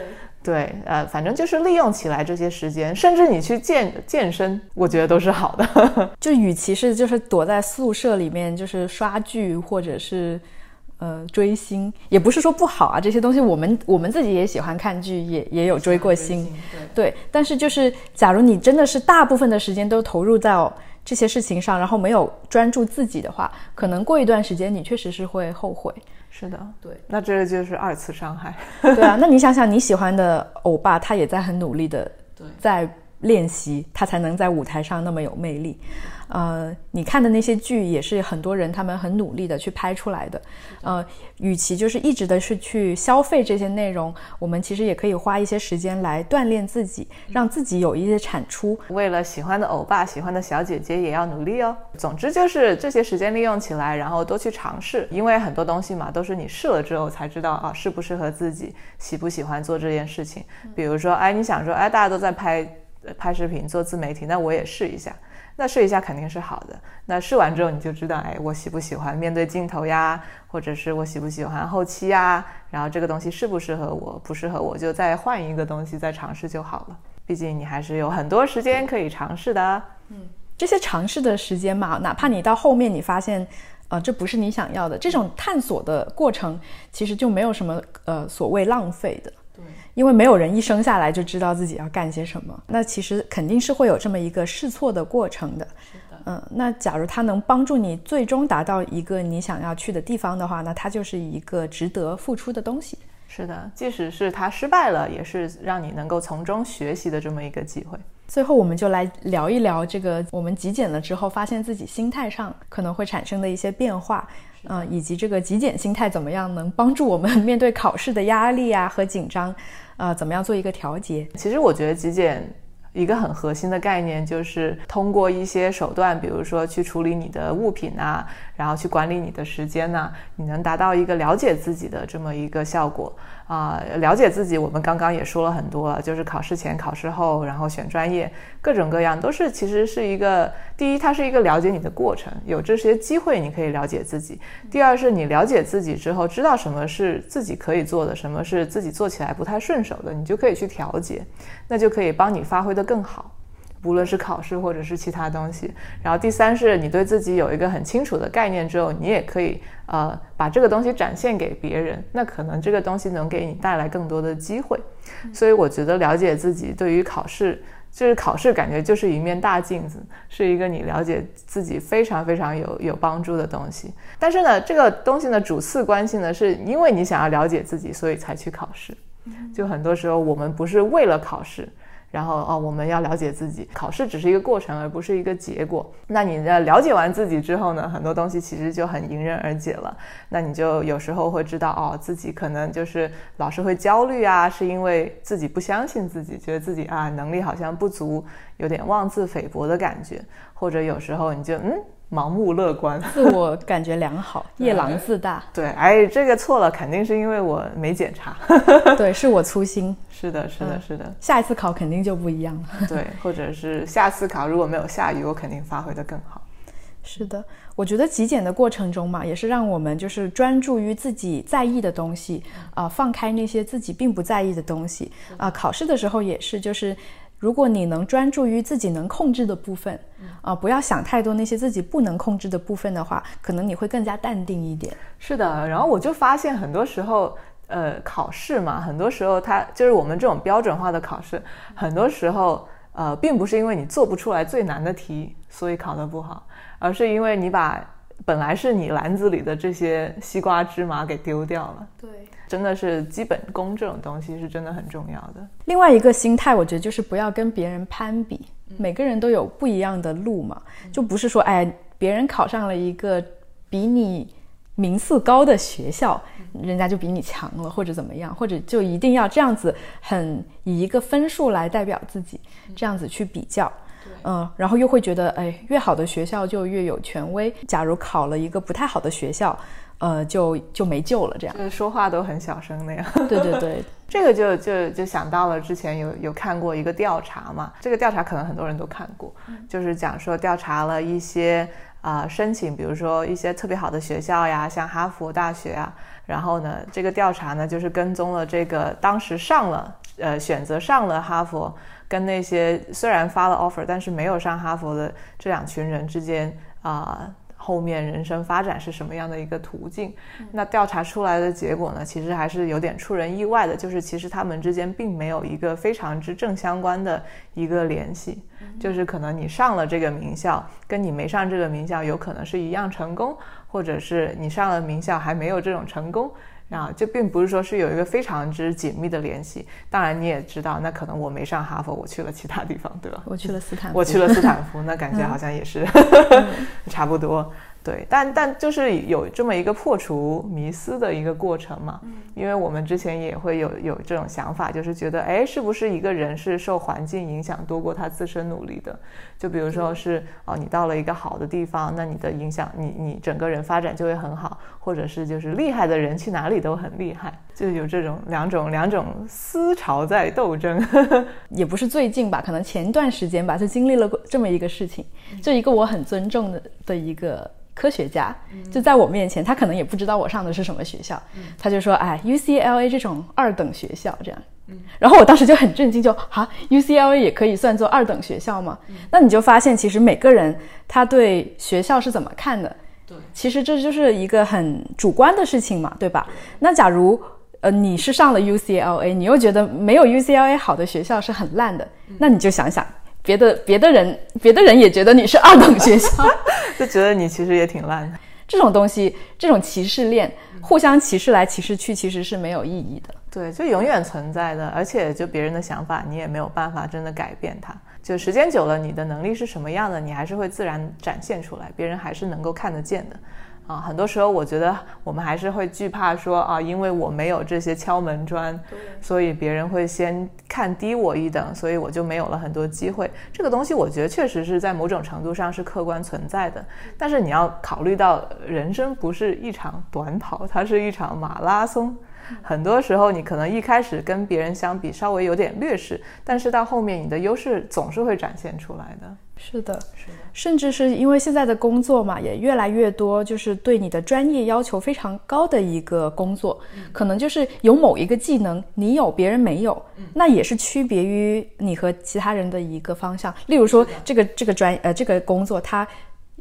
对，呃，反正就是利用起来这些时间，甚至你去健健身，我觉得都是好的。就与其是就是躲在宿舍里面就是刷剧，或者是。呃，追星也不是说不好啊，这些东西我们我们自己也喜欢看剧，也也有追过星，对。但是就是，假如你真的是大部分的时间都投入到这些事情上，然后没有专注自己的话，可能过一段时间你确实是会后悔。是的，对。那这就是二次伤害。对啊，那你想想，你喜欢的欧巴，他也在很努力的在练习，他才能在舞台上那么有魅力。呃，你看的那些剧也是很多人他们很努力的去拍出来的。呃，与其就是一直的是去消费这些内容，我们其实也可以花一些时间来锻炼自己，让自己有一些产出。为了喜欢的欧巴、喜欢的小姐姐也要努力哦。总之就是这些时间利用起来，然后多去尝试，因为很多东西嘛都是你试了之后才知道啊适不适合自己，喜不喜欢做这件事情。比如说，哎，你想说，哎，大家都在拍拍视频做自媒体，那我也试一下。那试一下肯定是好的。那试完之后你就知道，哎，我喜不喜欢面对镜头呀，或者是我喜不喜欢后期呀？然后这个东西适不适合我？不适合我就再换一个东西再尝试就好了。毕竟你还是有很多时间可以尝试的。嗯，这些尝试的时间嘛，哪怕你到后面你发现，呃，这不是你想要的，这种探索的过程其实就没有什么呃所谓浪费的。因为没有人一生下来就知道自己要干些什么，那其实肯定是会有这么一个试错的过程的。是的，嗯，那假如它能帮助你最终达到一个你想要去的地方的话，那它就是一个值得付出的东西。是的，即使是它失败了，也是让你能够从中学习的这么一个机会。最后，我们就来聊一聊这个我们极简了之后，发现自己心态上可能会产生的一些变化。啊，以及这个极简心态怎么样能帮助我们 面对考试的压力啊和紧张，啊，怎么样做一个调节？其实我觉得极简一个很核心的概念就是通过一些手段，比如说去处理你的物品啊，然后去管理你的时间呢，你能达到一个了解自己的这么一个效果。啊，了解自己，我们刚刚也说了很多，就是考试前、考试后，然后选专业，各种各样都是，其实是一个第一，它是一个了解你的过程，有这些机会你可以了解自己；第二是你了解自己之后，知道什么是自己可以做的，什么是自己做起来不太顺手的，你就可以去调节，那就可以帮你发挥的更好。无论是考试或者是其他东西，然后第三是你对自己有一个很清楚的概念之后，你也可以呃把这个东西展现给别人，那可能这个东西能给你带来更多的机会。所以我觉得了解自己对于考试，就是考试感觉就是一面大镜子，是一个你了解自己非常非常有有帮助的东西。但是呢，这个东西呢主次关系呢是因为你想要了解自己，所以才去考试。就很多时候我们不是为了考试。然后哦，我们要了解自己，考试只是一个过程，而不是一个结果。那你在了解完自己之后呢，很多东西其实就很迎刃而解了。那你就有时候会知道，哦，自己可能就是老是会焦虑啊，是因为自己不相信自己，觉得自己啊能力好像不足，有点妄自菲薄的感觉。或者有时候你就嗯。盲目乐观，自我感觉良好，夜郎自大。对，哎，这个错了，肯定是因为我没检查。对，是我粗心。是的，是的，是的。下一次考肯定就不一样了。对，或者是下次考如果没有下雨，我肯定发挥的更好。是的，我觉得极简的过程中嘛，也是让我们就是专注于自己在意的东西啊，放开那些自己并不在意的东西啊。考试的时候也是，就是如果你能专注于自己能控制的部分啊，不要想太多那些自己不能控制的部分的话，可能你会更加淡定一点。是的，然后我就发现很多时候，呃，考试嘛，很多时候它就是我们这种标准化的考试，很多时候呃，并不是因为你做不出来最难的题，所以考得不好。而是因为你把本来是你篮子里的这些西瓜芝麻给丢掉了。对，真的是基本功这种东西是真的很重要的。另外一个心态，我觉得就是不要跟别人攀比。每个人都有不一样的路嘛，就不是说哎，别人考上了一个比你名次高的学校，人家就比你强了，或者怎么样，或者就一定要这样子很以一个分数来代表自己，这样子去比较。嗯，然后又会觉得，哎，越好的学校就越有权威。假如考了一个不太好的学校，呃，就就没救了。这样，就是说话都很小声那样。对对对，这个就就就想到了之前有有看过一个调查嘛，这个调查可能很多人都看过，就是讲说调查了一些啊申请，比如说一些特别好的学校呀，像哈佛大学啊，然后呢，这个调查呢就是跟踪了这个当时上了呃选择上了哈佛。跟那些虽然发了 offer，但是没有上哈佛的这两群人之间啊，后面人生发展是什么样的一个途径？那调查出来的结果呢，其实还是有点出人意外的，就是其实他们之间并没有一个非常之正相关的一个联系，就是可能你上了这个名校，跟你没上这个名校有可能是一样成功，或者是你上了名校还没有这种成功。啊，这并不是说是有一个非常之紧密的联系。当然，你也知道，那可能我没上哈佛，我去了其他地方，对吧？我去了斯坦，我去了斯坦福，那感觉好像也是 差不多。对，但但就是有这么一个破除迷思的一个过程嘛。嗯，因为我们之前也会有有这种想法，就是觉得，哎，是不是一个人是受环境影响多过他自身努力的？就比如说是哦，你到了一个好的地方，那你的影响，你你整个人发展就会很好，或者是就是厉害的人去哪里都很厉害，就有这种两种两种思潮在斗争。也不是最近吧，可能前段时间吧，就经历了这么一个事情，就一个我很尊重的的一个。科学家就在我面前，他可能也不知道我上的是什么学校，他就说：“哎，UCLA 这种二等学校这样。”然后我当时就很震惊，就啊，UCLA 也可以算作二等学校吗？那你就发现，其实每个人他对学校是怎么看的？对，其实这就是一个很主观的事情嘛，对吧？那假如呃你是上了 UCLA，你又觉得没有 UCLA 好的学校是很烂的，那你就想想。别的别的人，别的人也觉得你是二等学校，就觉得你其实也挺烂的。这种东西，这种歧视链，互相歧视来歧视去，其实是没有意义的。对，就永远存在的，而且就别人的想法，你也没有办法真的改变它。就时间久了，你的能力是什么样的，你还是会自然展现出来，别人还是能够看得见的。啊，很多时候我觉得我们还是会惧怕说啊，因为我没有这些敲门砖，所以别人会先看低我一等，所以我就没有了很多机会。这个东西我觉得确实是在某种程度上是客观存在的，但是你要考虑到人生不是一场短跑，它是一场马拉松。很多时候，你可能一开始跟别人相比稍微有点劣势，但是到后面你的优势总是会展现出来的。是的，是的，甚至是因为现在的工作嘛，也越来越多，就是对你的专业要求非常高的一个工作，可能就是有某一个技能你有别人没有，那也是区别于你和其他人的一个方向。例如说，这个这个专呃这个工作它。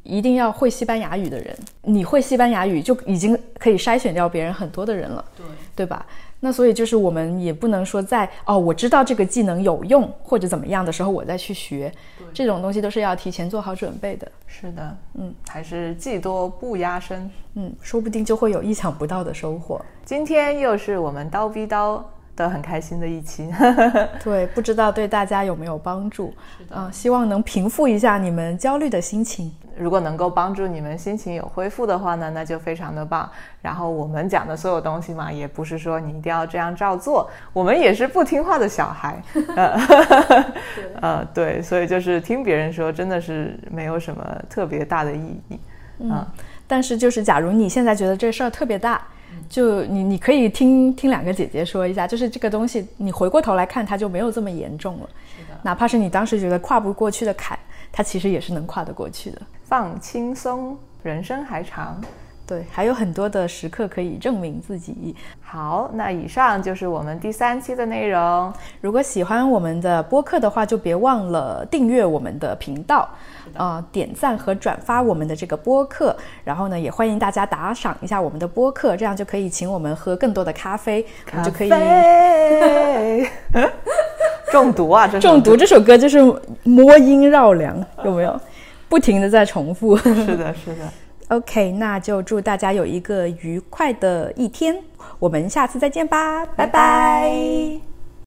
一定要会西班牙语的人，你会西班牙语就已经可以筛选掉别人很多的人了，对对吧？那所以就是我们也不能说在哦，我知道这个技能有用或者怎么样的时候我再去学，这种东西都是要提前做好准备的。是的，嗯，还是技多不压身，嗯，说不定就会有意想不到的收获。今天又是我们刀逼刀。都很开心的一期，对，不知道对大家有没有帮助？嗯，希望能平复一下你们焦虑的心情。如果能够帮助你们心情有恢复的话呢，那就非常的棒。然后我们讲的所有东西嘛，也不是说你一定要这样照做，我们也是不听话的小孩。呃，对，所以就是听别人说，真的是没有什么特别大的意义。嗯，但是就是假如你现在觉得这事儿特别大。就你，你可以听听两个姐姐说一下，就是这个东西，你回过头来看，它就没有这么严重了。是的哪怕是你当时觉得跨不过去的坎，它其实也是能跨得过去的。放轻松，人生还长。对，还有很多的时刻可以证明自己。好，那以上就是我们第三期的内容。如果喜欢我们的播客的话，就别忘了订阅我们的频道，啊、点赞和转发我们的这个播客。然后呢，也欢迎大家打赏一下我们的播客，这样就可以请我们喝更多的咖啡，我们就可以以 中毒啊！这中毒。这首歌就是魔音绕梁，有没有？不停的在重复。是的，是的。OK，那就祝大家有一个愉快的一天，我们下次再见吧，拜拜。